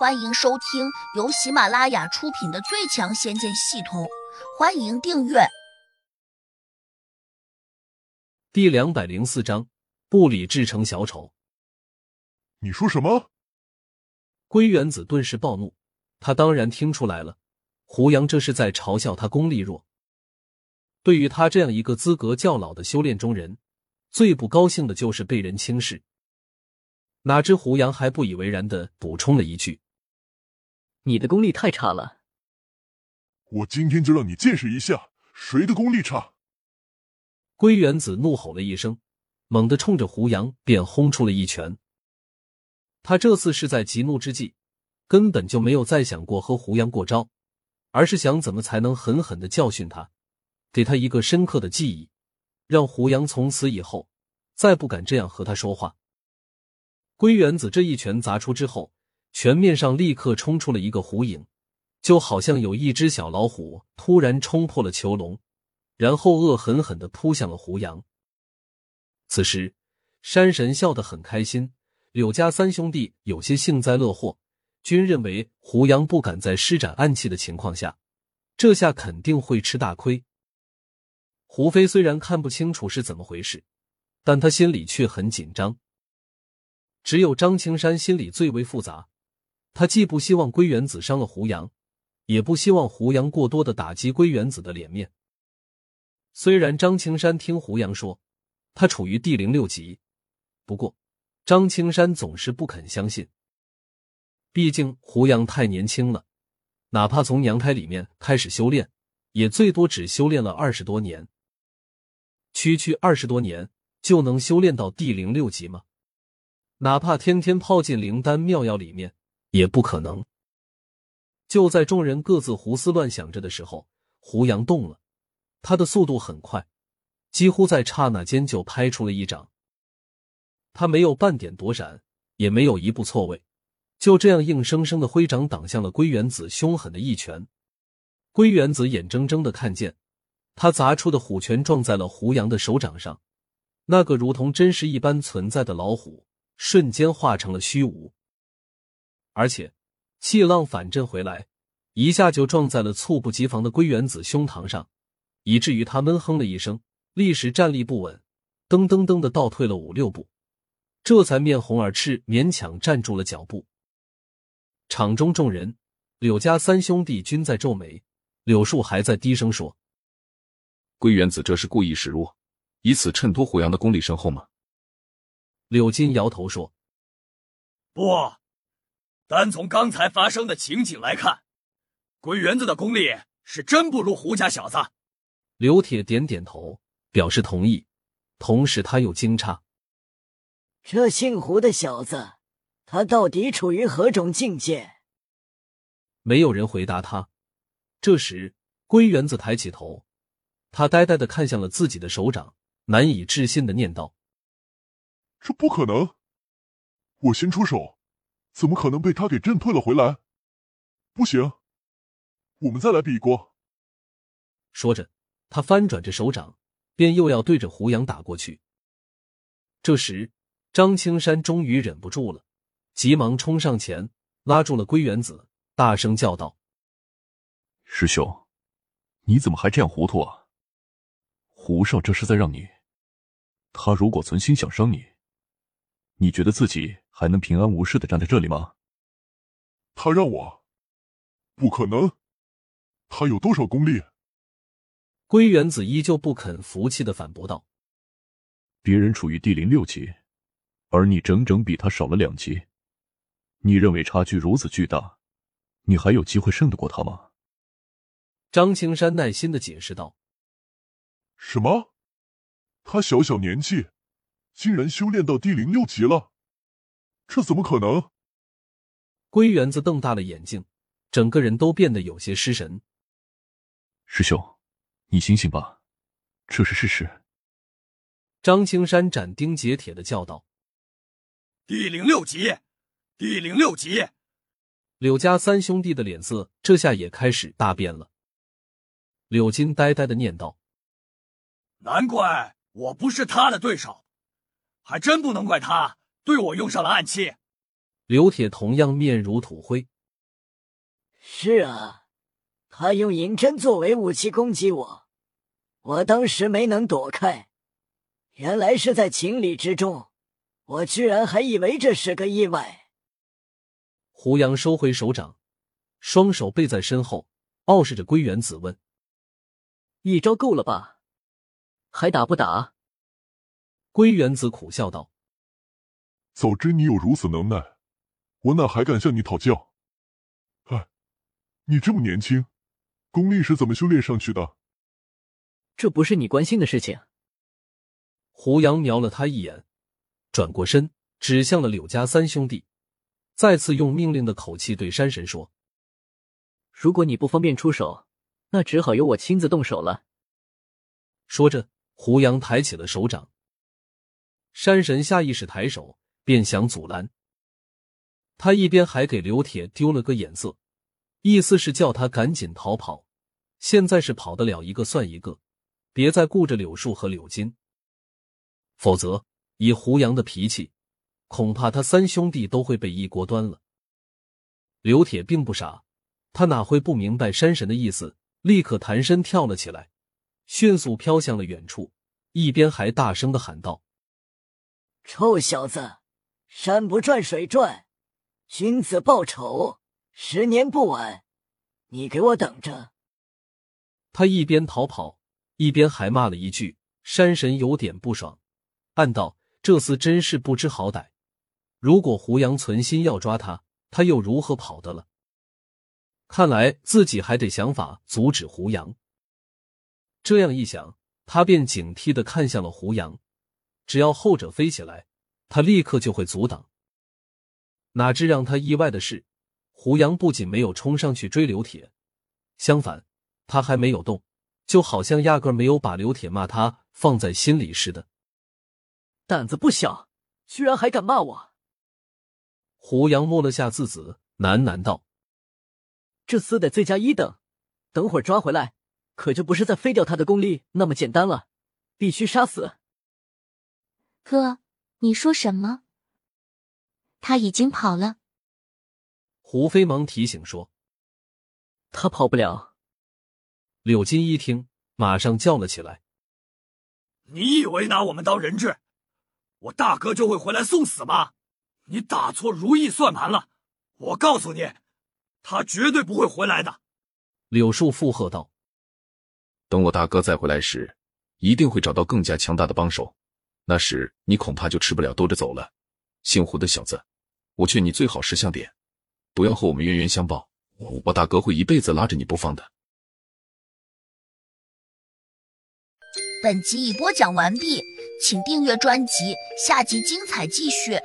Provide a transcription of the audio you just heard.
欢迎收听由喜马拉雅出品的《最强仙剑系统》，欢迎订阅。第两百零四章，不理智成小丑。你说什么？龟元子顿时暴怒，他当然听出来了，胡杨这是在嘲笑他功力弱。对于他这样一个资格较老的修炼中人，最不高兴的就是被人轻视。哪知胡杨还不以为然的补充了一句。你的功力太差了，我今天就让你见识一下谁的功力差！龟元子怒吼了一声，猛地冲着胡杨便轰出了一拳。他这次是在急怒之际，根本就没有再想过和胡杨过招，而是想怎么才能狠狠的教训他，给他一个深刻的记忆，让胡杨从此以后再不敢这样和他说话。龟元子这一拳砸出之后。拳面上立刻冲出了一个虎影，就好像有一只小老虎突然冲破了囚笼，然后恶狠狠的扑向了胡杨。此时，山神笑得很开心，柳家三兄弟有些幸灾乐祸，均认为胡杨不敢在施展暗器的情况下，这下肯定会吃大亏。胡飞虽然看不清楚是怎么回事，但他心里却很紧张。只有张青山心里最为复杂。他既不希望归元子伤了胡杨，也不希望胡杨过多的打击归元子的脸面。虽然张青山听胡杨说他处于地灵六级，不过张青山总是不肯相信。毕竟胡杨太年轻了，哪怕从娘胎里面开始修炼，也最多只修炼了二十多年。区区二十多年就能修炼到地灵六级吗？哪怕天天泡进灵丹妙药里面。也不可能。就在众人各自胡思乱想着的时候，胡杨动了，他的速度很快，几乎在刹那间就拍出了一掌。他没有半点躲闪，也没有一步错位，就这样硬生生的挥掌挡向了龟元子凶狠的一拳。龟元子眼睁睁的看见他砸出的虎拳撞在了胡杨的手掌上，那个如同真实一般存在的老虎瞬间化成了虚无。而且，气浪反震回来，一下就撞在了猝不及防的龟原子胸膛上，以至于他闷哼了一声，立时站立不稳，噔噔噔的倒退了五六步，这才面红耳赤，勉强站住了脚步。场中众人，柳家三兄弟均在皱眉，柳树还在低声说：“龟原子这是故意示弱，以此衬托胡杨的功力深厚吗？”柳金摇头说：“不。”单从刚才发生的情景来看，龟园子的功力是真不如胡家小子。刘铁点点头，表示同意，同时他又惊诧：这姓胡的小子，他到底处于何种境界？没有人回答他。这时，龟原子抬起头，他呆呆的看向了自己的手掌，难以置信的念道：“这不可能！我先出手。”怎么可能被他给震退了回来？不行，我们再来比一过。说着，他翻转着手掌，便又要对着胡杨打过去。这时，张青山终于忍不住了，急忙冲上前，拉住了归元子，大声叫道：“师兄，你怎么还这样糊涂啊？胡少这是在让你，他如果存心想伤你，你觉得自己？”还能平安无事的站在这里吗？他让我，不可能。他有多少功力？归元子依旧不肯服气的反驳道：“别人处于地灵六级，而你整整比他少了两级。你认为差距如此巨大，你还有机会胜得过他吗？”张青山耐心的解释道：“什么？他小小年纪，竟然修炼到地灵六级了？”这怎么可能？龟原子瞪大了眼睛，整个人都变得有些失神。师兄，你醒醒吧，这是事实。张青山斩钉截铁的叫道：“第零六集，第零六集！”柳家三兄弟的脸色这下也开始大变了。柳金呆呆的念道：“难怪我不是他的对手，还真不能怪他。”对我用上了暗器，刘铁同样面如土灰。是啊，他用银针作为武器攻击我，我当时没能躲开，原来是在情理之中，我居然还以为这是个意外。胡杨收回手掌，双手背在身后，傲视着归元子问：“一招够了吧？还打不打？”归元子苦笑道：“早知你有如此能耐，我哪还敢向你讨教？哎，你这么年轻，功力是怎么修炼上去的？这不是你关心的事情。”胡杨瞄了他一眼，转过身，指向了柳家三兄弟。再次用命令的口气对山神说：“如果你不方便出手，那只好由我亲自动手了。”说着，胡杨抬起了手掌。山神下意识抬手，便想阻拦。他一边还给刘铁丢了个眼色，意思是叫他赶紧逃跑。现在是跑得了一个算一个，别再顾着柳树和柳金，否则以胡杨的脾气。恐怕他三兄弟都会被一锅端了。刘铁并不傻，他哪会不明白山神的意思？立刻弹身跳了起来，迅速飘向了远处，一边还大声的喊道：“臭小子，山不转水转，君子报仇，十年不晚。你给我等着！”他一边逃跑，一边还骂了一句：“山神有点不爽，暗道这厮真是不知好歹。”如果胡杨存心要抓他，他又如何跑的了？看来自己还得想法阻止胡杨。这样一想，他便警惕的看向了胡杨。只要后者飞起来，他立刻就会阻挡。哪知让他意外的是，胡杨不仅没有冲上去追刘铁，相反，他还没有动，就好像压根没有把刘铁骂他放在心里似的。胆子不小，居然还敢骂我！胡杨摸了下自己，喃喃道：“这厮得罪加一等，等会儿抓回来，可就不是再废掉他的功力那么简单了，必须杀死。”哥，你说什么？他已经跑了。胡飞忙提醒说：“他跑不了。”柳金一听，马上叫了起来：“你以为拿我们当人质，我大哥就会回来送死吗？”你打错如意算盘了！我告诉你，他绝对不会回来的。柳树附和道：“等我大哥再回来时，一定会找到更加强大的帮手，那时你恐怕就吃不了兜着走了。姓胡的小子，我劝你最好识相点，不要和我们冤冤相报。我大哥会一辈子拉着你不放的。”本集已播讲完毕，请订阅专辑，下集精彩继续。